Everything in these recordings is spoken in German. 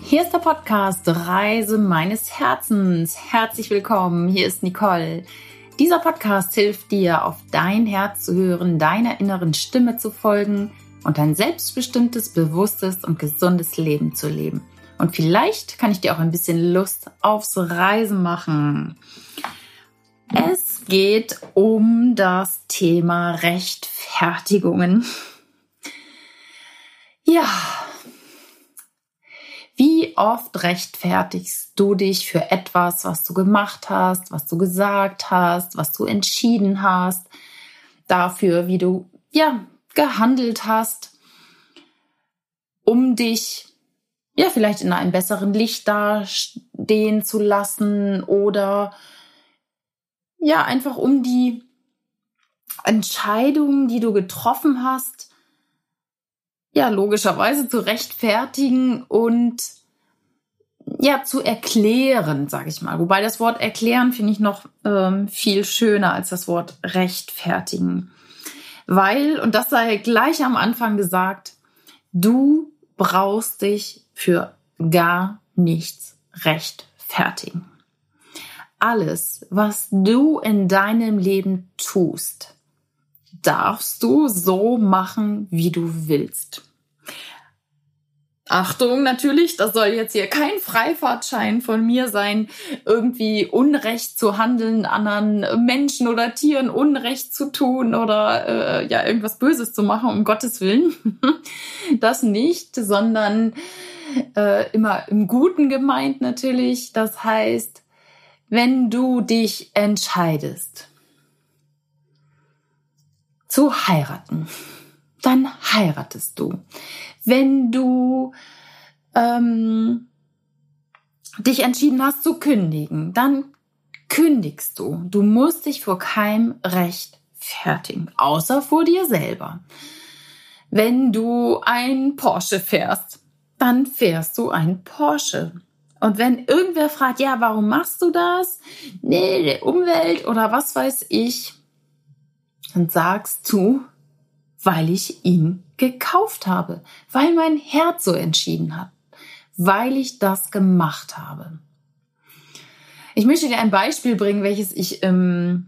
Hier ist der Podcast Reise meines Herzens. Herzlich willkommen, hier ist Nicole. Dieser Podcast hilft dir, auf dein Herz zu hören, deiner inneren Stimme zu folgen und ein selbstbestimmtes, bewusstes und gesundes Leben zu leben. Und vielleicht kann ich dir auch ein bisschen Lust aufs Reisen machen. Es geht um das Thema Rechtfertigungen. Ja, wie oft rechtfertigst du dich für etwas, was du gemacht hast, was du gesagt hast, was du entschieden hast, dafür, wie du ja gehandelt hast, um dich ja vielleicht in einem besseren Licht dastehen zu lassen oder ja einfach um die Entscheidungen, die du getroffen hast, ja, logischerweise zu rechtfertigen und ja, zu erklären, sage ich mal. Wobei das Wort erklären finde ich noch ähm, viel schöner als das Wort rechtfertigen. Weil, und das sei gleich am Anfang gesagt, du brauchst dich für gar nichts rechtfertigen. Alles, was du in deinem Leben tust, darfst du so machen, wie du willst. Achtung, natürlich, das soll jetzt hier kein Freifahrtschein von mir sein, irgendwie Unrecht zu handeln, anderen Menschen oder Tieren Unrecht zu tun oder äh, ja irgendwas Böses zu machen, um Gottes Willen. das nicht, sondern äh, immer im Guten gemeint natürlich. Das heißt, wenn du dich entscheidest, zu heiraten, dann heiratest du. Wenn du ähm, dich entschieden hast zu kündigen, dann kündigst du. Du musst dich vor keinem Recht fertigen, außer vor dir selber. Wenn du ein Porsche fährst, dann fährst du ein Porsche. Und wenn irgendwer fragt, ja, warum machst du das? Nee, der Umwelt oder was weiß ich, dann sagst du, weil ich ihn gekauft habe, weil mein Herz so entschieden hat, weil ich das gemacht habe. Ich möchte dir ein Beispiel bringen, welches ich im,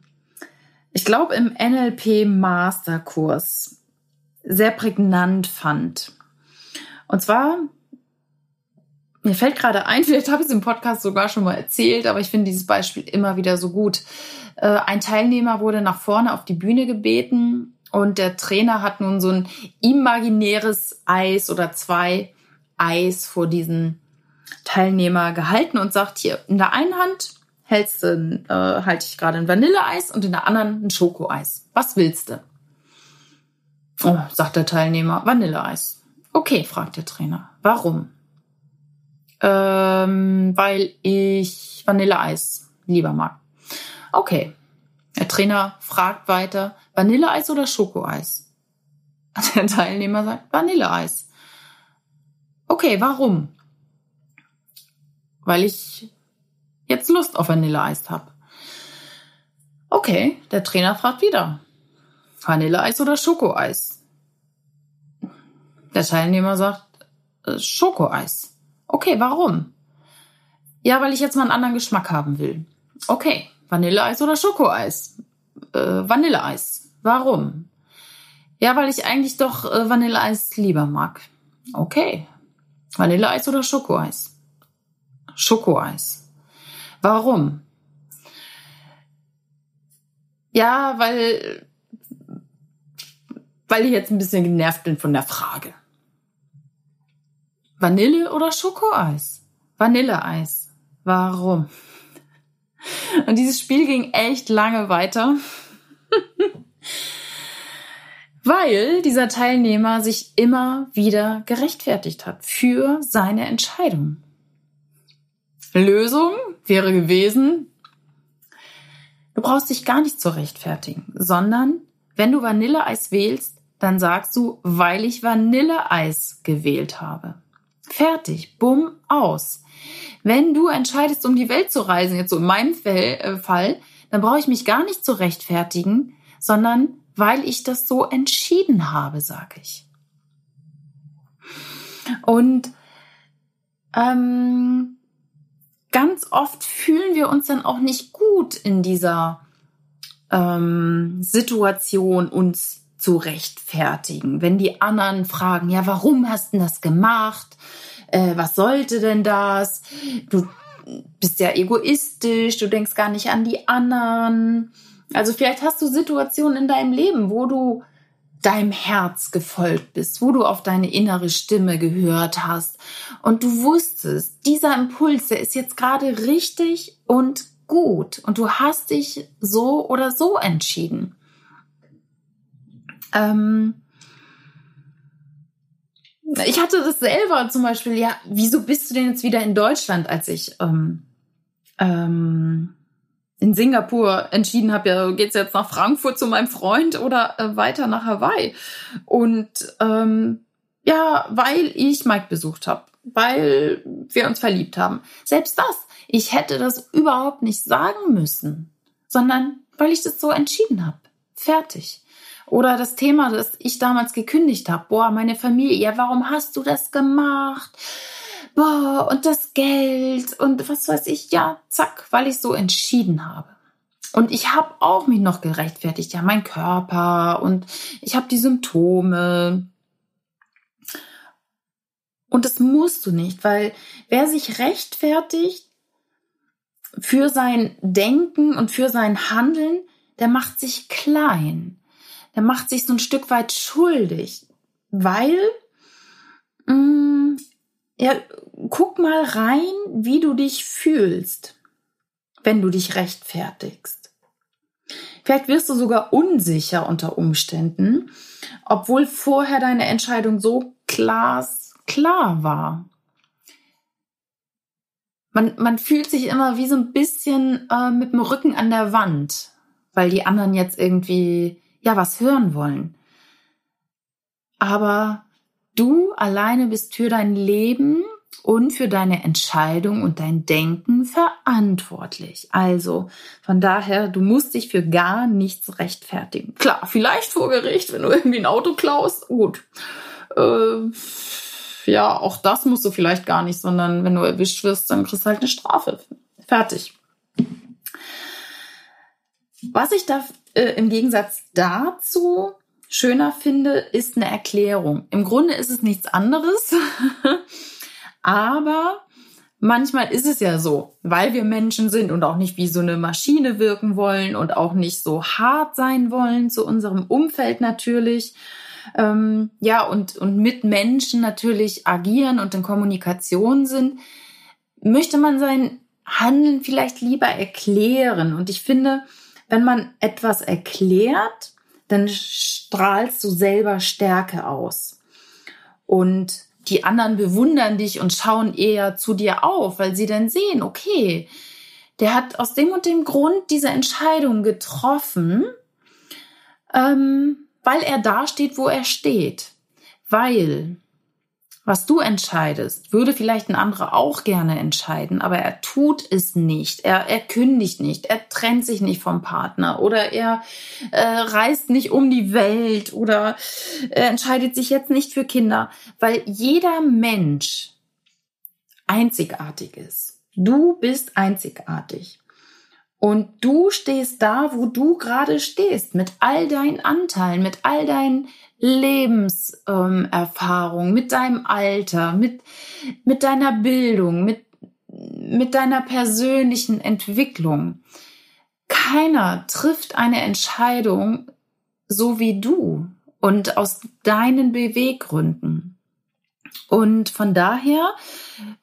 ich glaube, im NLP Masterkurs sehr prägnant fand. Und zwar, mir fällt gerade ein, vielleicht habe ich es im Podcast sogar schon mal erzählt, aber ich finde dieses Beispiel immer wieder so gut. Äh, ein Teilnehmer wurde nach vorne auf die Bühne gebeten und der Trainer hat nun so ein imaginäres Eis oder zwei Eis vor diesen Teilnehmer gehalten und sagt hier, in der einen Hand hältst du, äh, halte ich gerade ein Vanilleeis und in der anderen ein Schokoeis. Was willst du? Oh, sagt der Teilnehmer, Vanilleeis. Okay, fragt der Trainer. Warum? Ähm, weil ich Vanilleeis lieber mag. Okay. Der Trainer fragt weiter, Vanilleeis oder Schokoeis? Der Teilnehmer sagt, Vanilleeis. Okay, warum? Weil ich jetzt Lust auf Vanilleeis habe. Okay, der Trainer fragt wieder, Vanilleeis oder Schokoeis? Der Teilnehmer sagt, äh, Schokoeis. Okay, warum? Ja, weil ich jetzt mal einen anderen Geschmack haben will. Okay, Vanilleeis oder Schokoeis? Äh, Vanilleeis. Warum? Ja, weil ich eigentlich doch äh, Vanilleeis lieber mag. Okay. Vanilleeis oder Schokoeis? Schokoeis. Warum? Ja, weil, weil ich jetzt ein bisschen genervt bin von der Frage. Vanille oder Schokoeis? Vanilleeis. Warum? Und dieses Spiel ging echt lange weiter. Weil dieser Teilnehmer sich immer wieder gerechtfertigt hat für seine Entscheidung. Lösung wäre gewesen, du brauchst dich gar nicht zu rechtfertigen, sondern wenn du Vanilleeis wählst, dann sagst du, weil ich Vanilleeis gewählt habe. Fertig, bumm, aus. Wenn du entscheidest, um die Welt zu reisen, jetzt so in meinem äh, Fall, dann brauche ich mich gar nicht zu rechtfertigen, sondern weil ich das so entschieden habe, sage ich. Und ähm, ganz oft fühlen wir uns dann auch nicht gut in dieser ähm, Situation, uns zu rechtfertigen. Wenn die anderen fragen, ja, warum hast du das gemacht? Äh, was sollte denn das? Du bist ja egoistisch, du denkst gar nicht an die anderen. Also vielleicht hast du Situationen in deinem Leben, wo du deinem Herz gefolgt bist, wo du auf deine innere Stimme gehört hast und du wusstest, dieser Impuls, der ist jetzt gerade richtig und gut und du hast dich so oder so entschieden. Ähm ich hatte das selber zum Beispiel, ja, wieso bist du denn jetzt wieder in Deutschland, als ich ähm, ähm, in Singapur entschieden habe, ja, geht's jetzt nach Frankfurt zu meinem Freund oder äh, weiter nach Hawaii? Und ähm, ja, weil ich Mike besucht habe, weil wir uns verliebt haben. Selbst das, ich hätte das überhaupt nicht sagen müssen, sondern weil ich das so entschieden habe. Fertig. Oder das Thema, das ich damals gekündigt habe. Boah, meine Familie, ja, warum hast du das gemacht? boah, und das Geld und was weiß ich, ja, zack, weil ich so entschieden habe. Und ich habe auch mich noch gerechtfertigt, ja, mein Körper und ich habe die Symptome. Und das musst du nicht, weil wer sich rechtfertigt für sein Denken und für sein Handeln, der macht sich klein. Der macht sich so ein Stück weit schuldig, weil mh, mm, ja, guck mal rein, wie du dich fühlst, wenn du dich rechtfertigst. Vielleicht wirst du sogar unsicher unter Umständen, obwohl vorher deine Entscheidung so glasklar war. Man, man fühlt sich immer wie so ein bisschen äh, mit dem Rücken an der Wand, weil die anderen jetzt irgendwie ja was hören wollen. Aber Du alleine bist für dein Leben und für deine Entscheidung und dein Denken verantwortlich. Also von daher, du musst dich für gar nichts rechtfertigen. Klar, vielleicht vor Gericht, wenn du irgendwie ein Auto klaust, gut. Äh, ja, auch das musst du vielleicht gar nicht, sondern wenn du erwischt wirst, dann kriegst du halt eine Strafe. Fertig. Was ich da äh, im Gegensatz dazu schöner finde, ist eine Erklärung. Im Grunde ist es nichts anderes, aber manchmal ist es ja so, weil wir Menschen sind und auch nicht wie so eine Maschine wirken wollen und auch nicht so hart sein wollen zu unserem Umfeld natürlich. Ähm, ja, und, und mit Menschen natürlich agieren und in Kommunikation sind, möchte man sein Handeln vielleicht lieber erklären. Und ich finde, wenn man etwas erklärt, dann strahlst du selber Stärke aus. Und die anderen bewundern dich und schauen eher zu dir auf, weil sie dann sehen, okay, der hat aus dem und dem Grund diese Entscheidung getroffen, ähm, weil er da steht, wo er steht. Weil was du entscheidest, würde vielleicht ein anderer auch gerne entscheiden, aber er tut es nicht. Er, er kündigt nicht, er trennt sich nicht vom Partner oder er äh, reist nicht um die Welt oder er entscheidet sich jetzt nicht für Kinder, weil jeder Mensch einzigartig ist. Du bist einzigartig. Und du stehst da, wo du gerade stehst, mit all deinen Anteilen, mit all deinen Lebenserfahrungen, ähm, mit deinem Alter, mit, mit deiner Bildung, mit, mit deiner persönlichen Entwicklung. Keiner trifft eine Entscheidung so wie du und aus deinen Beweggründen. Und von daher,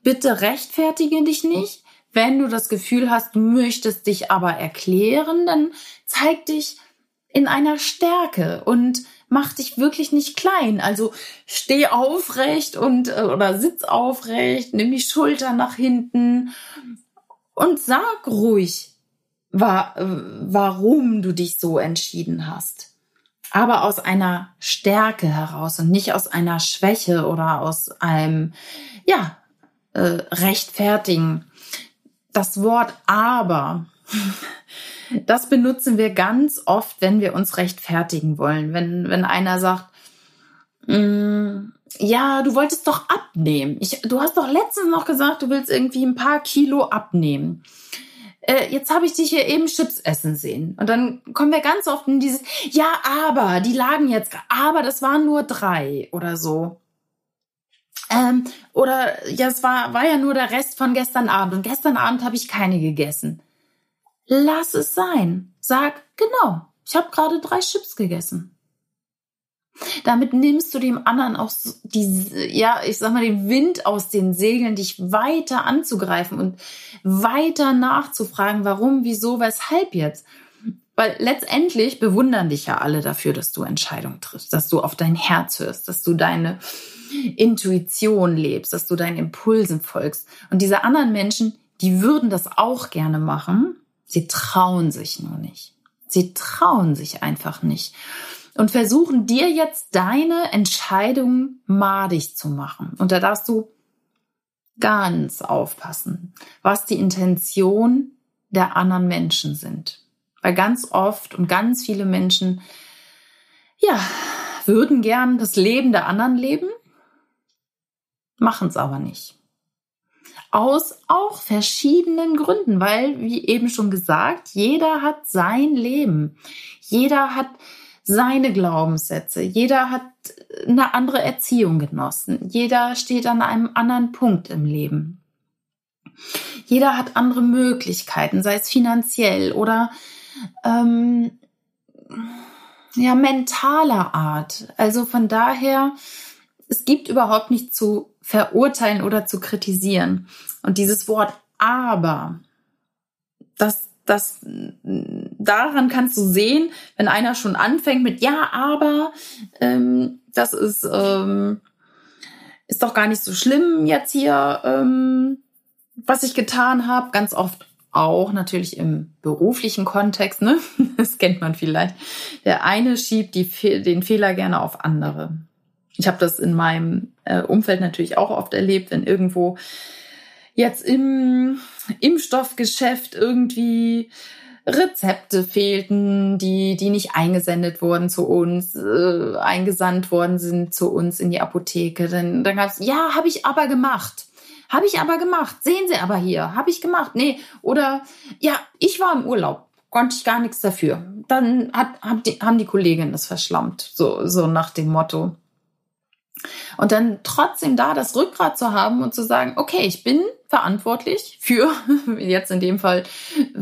bitte rechtfertige dich nicht, wenn du das Gefühl hast, du möchtest dich aber erklären, dann zeig dich in einer Stärke und mach dich wirklich nicht klein. Also steh aufrecht und äh, oder sitz aufrecht, nimm die Schultern nach hinten und sag ruhig, wa warum du dich so entschieden hast. Aber aus einer Stärke heraus und nicht aus einer Schwäche oder aus einem, ja, äh, rechtfertigen das Wort aber, das benutzen wir ganz oft, wenn wir uns rechtfertigen wollen. Wenn, wenn einer sagt, Mm, ja, du wolltest doch abnehmen. Ich, du hast doch letztens noch gesagt, du willst irgendwie ein paar Kilo abnehmen. Äh, jetzt habe ich dich hier eben Chips essen sehen. Und dann kommen wir ganz oft in dieses, ja, aber, die lagen jetzt, aber das waren nur drei oder so. Ähm, oder ja, es war, war ja nur der Rest von gestern Abend. Und gestern Abend habe ich keine gegessen. Lass es sein. Sag, genau, ich habe gerade drei Chips gegessen. Damit nimmst du dem anderen auch die, ja, ich sag mal, den Wind aus den Segeln, dich weiter anzugreifen und weiter nachzufragen, warum, wieso, weshalb jetzt. Weil letztendlich bewundern dich ja alle dafür, dass du Entscheidungen triffst, dass du auf dein Herz hörst, dass du deine Intuition lebst, dass du deinen Impulsen folgst. Und diese anderen Menschen, die würden das auch gerne machen, sie trauen sich nur nicht. Sie trauen sich einfach nicht und versuchen dir jetzt deine Entscheidung madig zu machen. Und da darfst du ganz aufpassen, was die Intention der anderen Menschen sind. Weil ganz oft und ganz viele Menschen, ja, würden gern das Leben der anderen leben, machen es aber nicht. Aus auch verschiedenen Gründen, weil, wie eben schon gesagt, jeder hat sein Leben. Jeder hat seine Glaubenssätze. Jeder hat eine andere Erziehung genossen. Jeder steht an einem anderen Punkt im Leben. Jeder hat andere Möglichkeiten, sei es finanziell oder ähm, ja mentaler Art. Also von daher, es gibt überhaupt nicht zu verurteilen oder zu kritisieren. Und dieses Wort aber, das das daran kannst du sehen, wenn einer schon anfängt mit ja, aber ähm, das ist ähm, ist doch gar nicht so schlimm jetzt hier, ähm, was ich getan habe. Ganz oft auch natürlich im beruflichen Kontext, ne? Das kennt man vielleicht. Der eine schiebt die, den Fehler gerne auf andere. Ich habe das in meinem äh, Umfeld natürlich auch oft erlebt, wenn irgendwo jetzt im Impfstoffgeschäft irgendwie Rezepte fehlten, die, die nicht eingesendet wurden zu uns, äh, eingesandt worden sind zu uns in die Apotheke. Dann, dann gab's, ja, habe ich aber gemacht. Habe ich aber gemacht. Sehen Sie aber hier. Habe ich gemacht. Nee. Oder, ja, ich war im Urlaub. Konnte ich gar nichts dafür. Dann hat, hab die, haben die Kolleginnen das verschlammt. So, so nach dem Motto. Und dann trotzdem da das Rückgrat zu haben und zu sagen, okay, ich bin verantwortlich für, jetzt in dem Fall,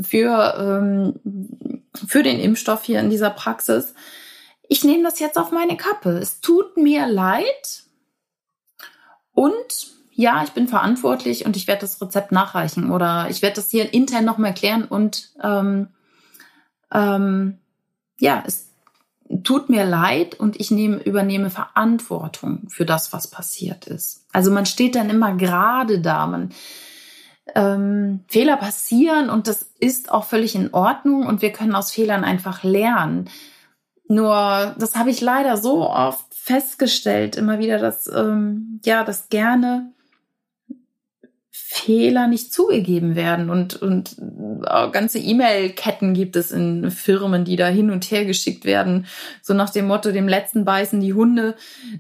für, ähm, für den Impfstoff hier in dieser Praxis. Ich nehme das jetzt auf meine Kappe. Es tut mir leid. Und ja, ich bin verantwortlich und ich werde das Rezept nachreichen oder ich werde das hier intern nochmal erklären und ähm, ähm, ja, es tut mir leid und ich nehme, übernehme Verantwortung für das, was passiert ist. Also man steht dann immer gerade da, man, ähm, Fehler passieren und das ist auch völlig in Ordnung und wir können aus Fehlern einfach lernen. Nur, das habe ich leider so oft festgestellt, immer wieder, dass, ähm, ja, das gerne Fehler nicht zugegeben werden und, und äh, ganze E-Mail-Ketten gibt es in Firmen, die da hin und her geschickt werden. So nach dem Motto, dem letzten beißen die Hunde.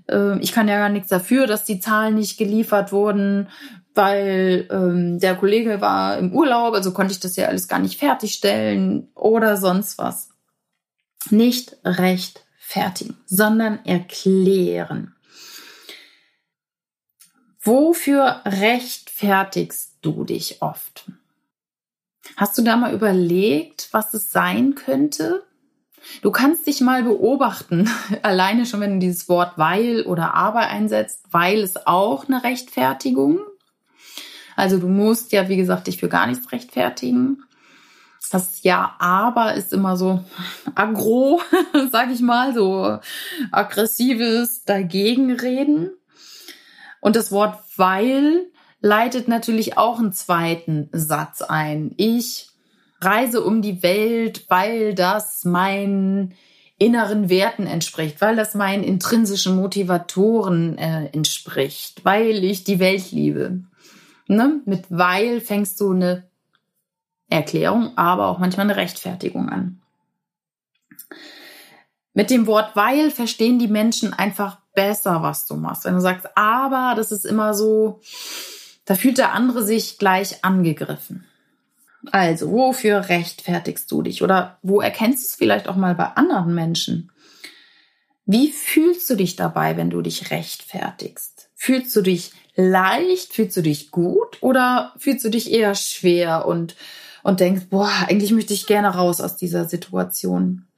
Äh, ich kann ja gar nichts dafür, dass die Zahlen nicht geliefert wurden, weil ähm, der Kollege war im Urlaub, also konnte ich das ja alles gar nicht fertigstellen oder sonst was. Nicht rechtfertigen, sondern erklären. Wofür rechtfertigst du dich oft? Hast du da mal überlegt, was es sein könnte? Du kannst dich mal beobachten, alleine schon, wenn du dieses Wort weil oder aber einsetzt, weil ist auch eine Rechtfertigung. Also du musst ja, wie gesagt, dich für gar nichts rechtfertigen. Das Ja, aber ist immer so aggro, sag ich mal, so aggressives Dagegenreden. Und das Wort weil leitet natürlich auch einen zweiten Satz ein. Ich reise um die Welt, weil das meinen inneren Werten entspricht, weil das meinen intrinsischen Motivatoren äh, entspricht, weil ich die Welt liebe. Ne? Mit weil fängst du eine Erklärung, aber auch manchmal eine Rechtfertigung an. Mit dem Wort weil verstehen die Menschen einfach besser, was du machst. Wenn du sagst, aber, das ist immer so, da fühlt der andere sich gleich angegriffen. Also, wofür rechtfertigst du dich? Oder wo erkennst du es vielleicht auch mal bei anderen Menschen? Wie fühlst du dich dabei, wenn du dich rechtfertigst? Fühlst du dich leicht? Fühlst du dich gut? Oder fühlst du dich eher schwer und, und denkst, boah, eigentlich möchte ich gerne raus aus dieser Situation?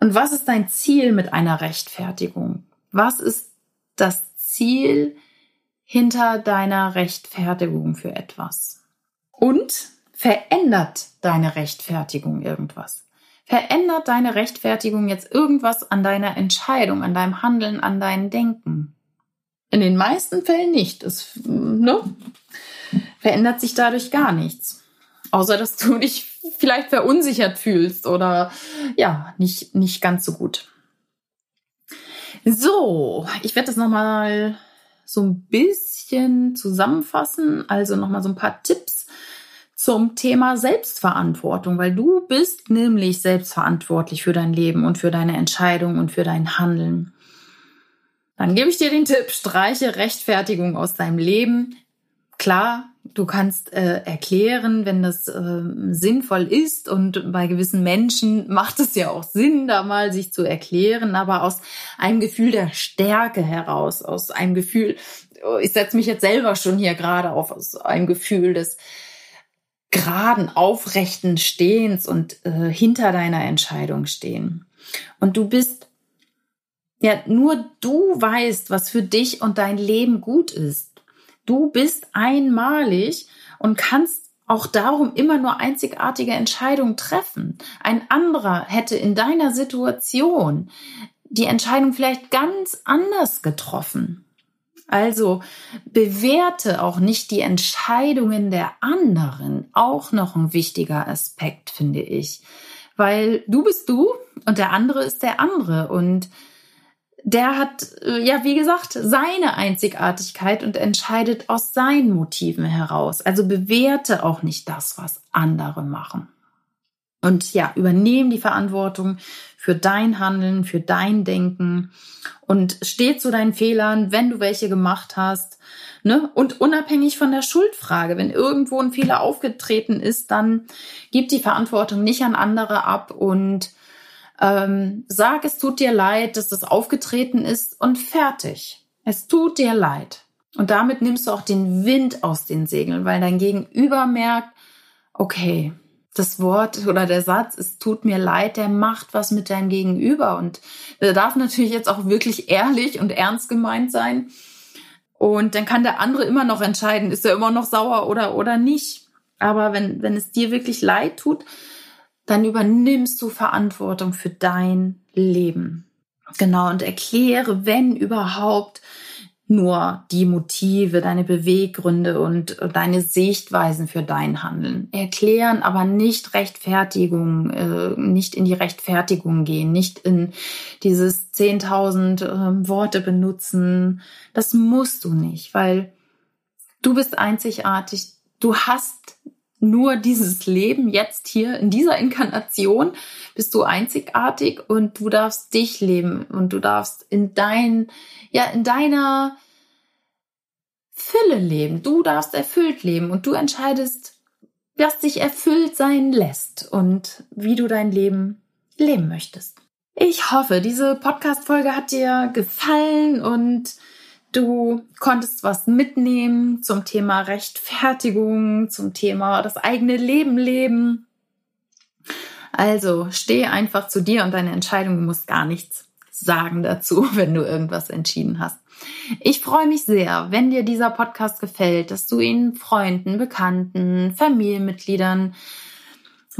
Und was ist dein Ziel mit einer Rechtfertigung? Was ist das Ziel hinter deiner Rechtfertigung für etwas? Und verändert deine Rechtfertigung irgendwas? Verändert deine Rechtfertigung jetzt irgendwas an deiner Entscheidung, an deinem Handeln, an deinem Denken? In den meisten Fällen nicht. Es ne, verändert sich dadurch gar nichts. Außer dass du dich vielleicht verunsichert fühlst oder ja, nicht, nicht ganz so gut. So, ich werde das nochmal so ein bisschen zusammenfassen, also nochmal so ein paar Tipps zum Thema Selbstverantwortung, weil du bist nämlich selbstverantwortlich für dein Leben und für deine Entscheidung und für dein Handeln. Dann gebe ich dir den Tipp, streiche Rechtfertigung aus deinem Leben. Klar, Du kannst äh, erklären, wenn das äh, sinnvoll ist und bei gewissen Menschen macht es ja auch Sinn, da mal sich zu erklären, aber aus einem Gefühl der Stärke heraus, aus einem Gefühl, oh, ich setze mich jetzt selber schon hier gerade auf, aus einem Gefühl des geraden, aufrechten Stehens und äh, hinter deiner Entscheidung stehen. Und du bist ja, nur du weißt, was für dich und dein Leben gut ist. Du bist einmalig und kannst auch darum immer nur einzigartige Entscheidungen treffen. Ein anderer hätte in deiner Situation die Entscheidung vielleicht ganz anders getroffen. Also bewerte auch nicht die Entscheidungen der anderen. Auch noch ein wichtiger Aspekt, finde ich. Weil du bist du und der andere ist der andere. Und der hat, äh, ja, wie gesagt, seine Einzigartigkeit und entscheidet aus seinen Motiven heraus. Also bewerte auch nicht das, was andere machen. Und ja, übernehm die Verantwortung für dein Handeln, für dein Denken und steh zu deinen Fehlern, wenn du welche gemacht hast. Ne? Und unabhängig von der Schuldfrage, wenn irgendwo ein Fehler aufgetreten ist, dann gib die Verantwortung nicht an andere ab und ähm, sag, es tut dir leid, dass das aufgetreten ist und fertig. Es tut dir leid. Und damit nimmst du auch den Wind aus den Segeln, weil dein Gegenüber merkt, okay, das Wort oder der Satz, es tut mir leid, der macht was mit deinem Gegenüber. Und der darf natürlich jetzt auch wirklich ehrlich und ernst gemeint sein. Und dann kann der andere immer noch entscheiden, ist er immer noch sauer oder, oder nicht. Aber wenn, wenn es dir wirklich leid tut, dann übernimmst du Verantwortung für dein Leben. Genau, und erkläre, wenn überhaupt, nur die Motive, deine Beweggründe und deine Sichtweisen für dein Handeln. Erklären, aber nicht Rechtfertigung, äh, nicht in die Rechtfertigung gehen, nicht in dieses 10.000 äh, Worte benutzen. Das musst du nicht, weil du bist einzigartig. Du hast nur dieses Leben jetzt hier in dieser Inkarnation bist du einzigartig und du darfst dich leben und du darfst in dein, ja, in deiner Fülle leben. Du darfst erfüllt leben und du entscheidest, was dich erfüllt sein lässt und wie du dein Leben leben möchtest. Ich hoffe, diese Podcast-Folge hat dir gefallen und Du konntest was mitnehmen zum Thema Rechtfertigung, zum Thema das eigene Leben leben. Also steh einfach zu dir und deine Entscheidung. Du musst gar nichts sagen dazu, wenn du irgendwas entschieden hast. Ich freue mich sehr, wenn dir dieser Podcast gefällt, dass du ihn Freunden, Bekannten, Familienmitgliedern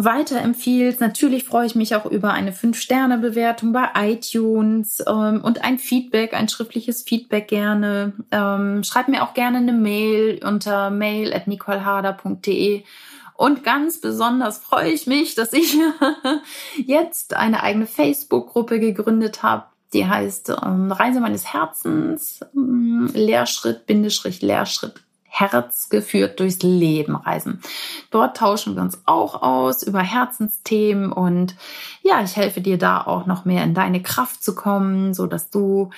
weiterempfiehlst. Natürlich freue ich mich auch über eine 5-Sterne-Bewertung bei iTunes ähm, und ein Feedback, ein schriftliches Feedback gerne. Ähm, schreib mir auch gerne eine Mail unter mail at nicoleharder.de. Und ganz besonders freue ich mich, dass ich jetzt eine eigene Facebook-Gruppe gegründet habe. Die heißt ähm, Reise meines Herzens, ähm, Lehrschritt, Bindestrich, Lehrschritt, Herz geführt durchs Leben reisen. Dort tauschen wir uns auch aus über Herzensthemen und ja, ich helfe dir da auch noch mehr in deine Kraft zu kommen, so dass du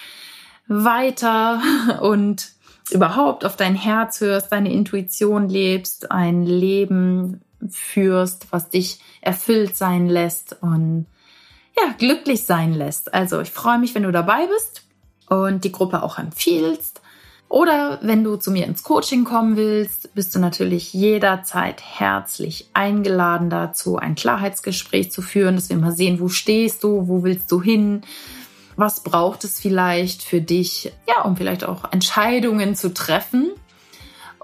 weiter und überhaupt auf dein Herz hörst, deine Intuition lebst, ein Leben führst, was dich erfüllt sein lässt und ja, glücklich sein lässt. Also ich freue mich, wenn du dabei bist und die Gruppe auch empfiehlst. Oder wenn du zu mir ins Coaching kommen willst, bist du natürlich jederzeit herzlich eingeladen dazu, ein Klarheitsgespräch zu führen, dass wir mal sehen, wo stehst du, wo willst du hin, was braucht es vielleicht für dich, ja, um vielleicht auch Entscheidungen zu treffen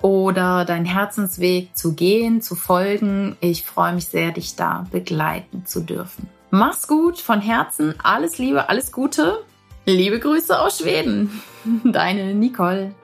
oder deinen Herzensweg zu gehen, zu folgen. Ich freue mich sehr, dich da begleiten zu dürfen. Mach's gut von Herzen, alles Liebe, alles Gute. Liebe Grüße aus Schweden. Deine Nicole.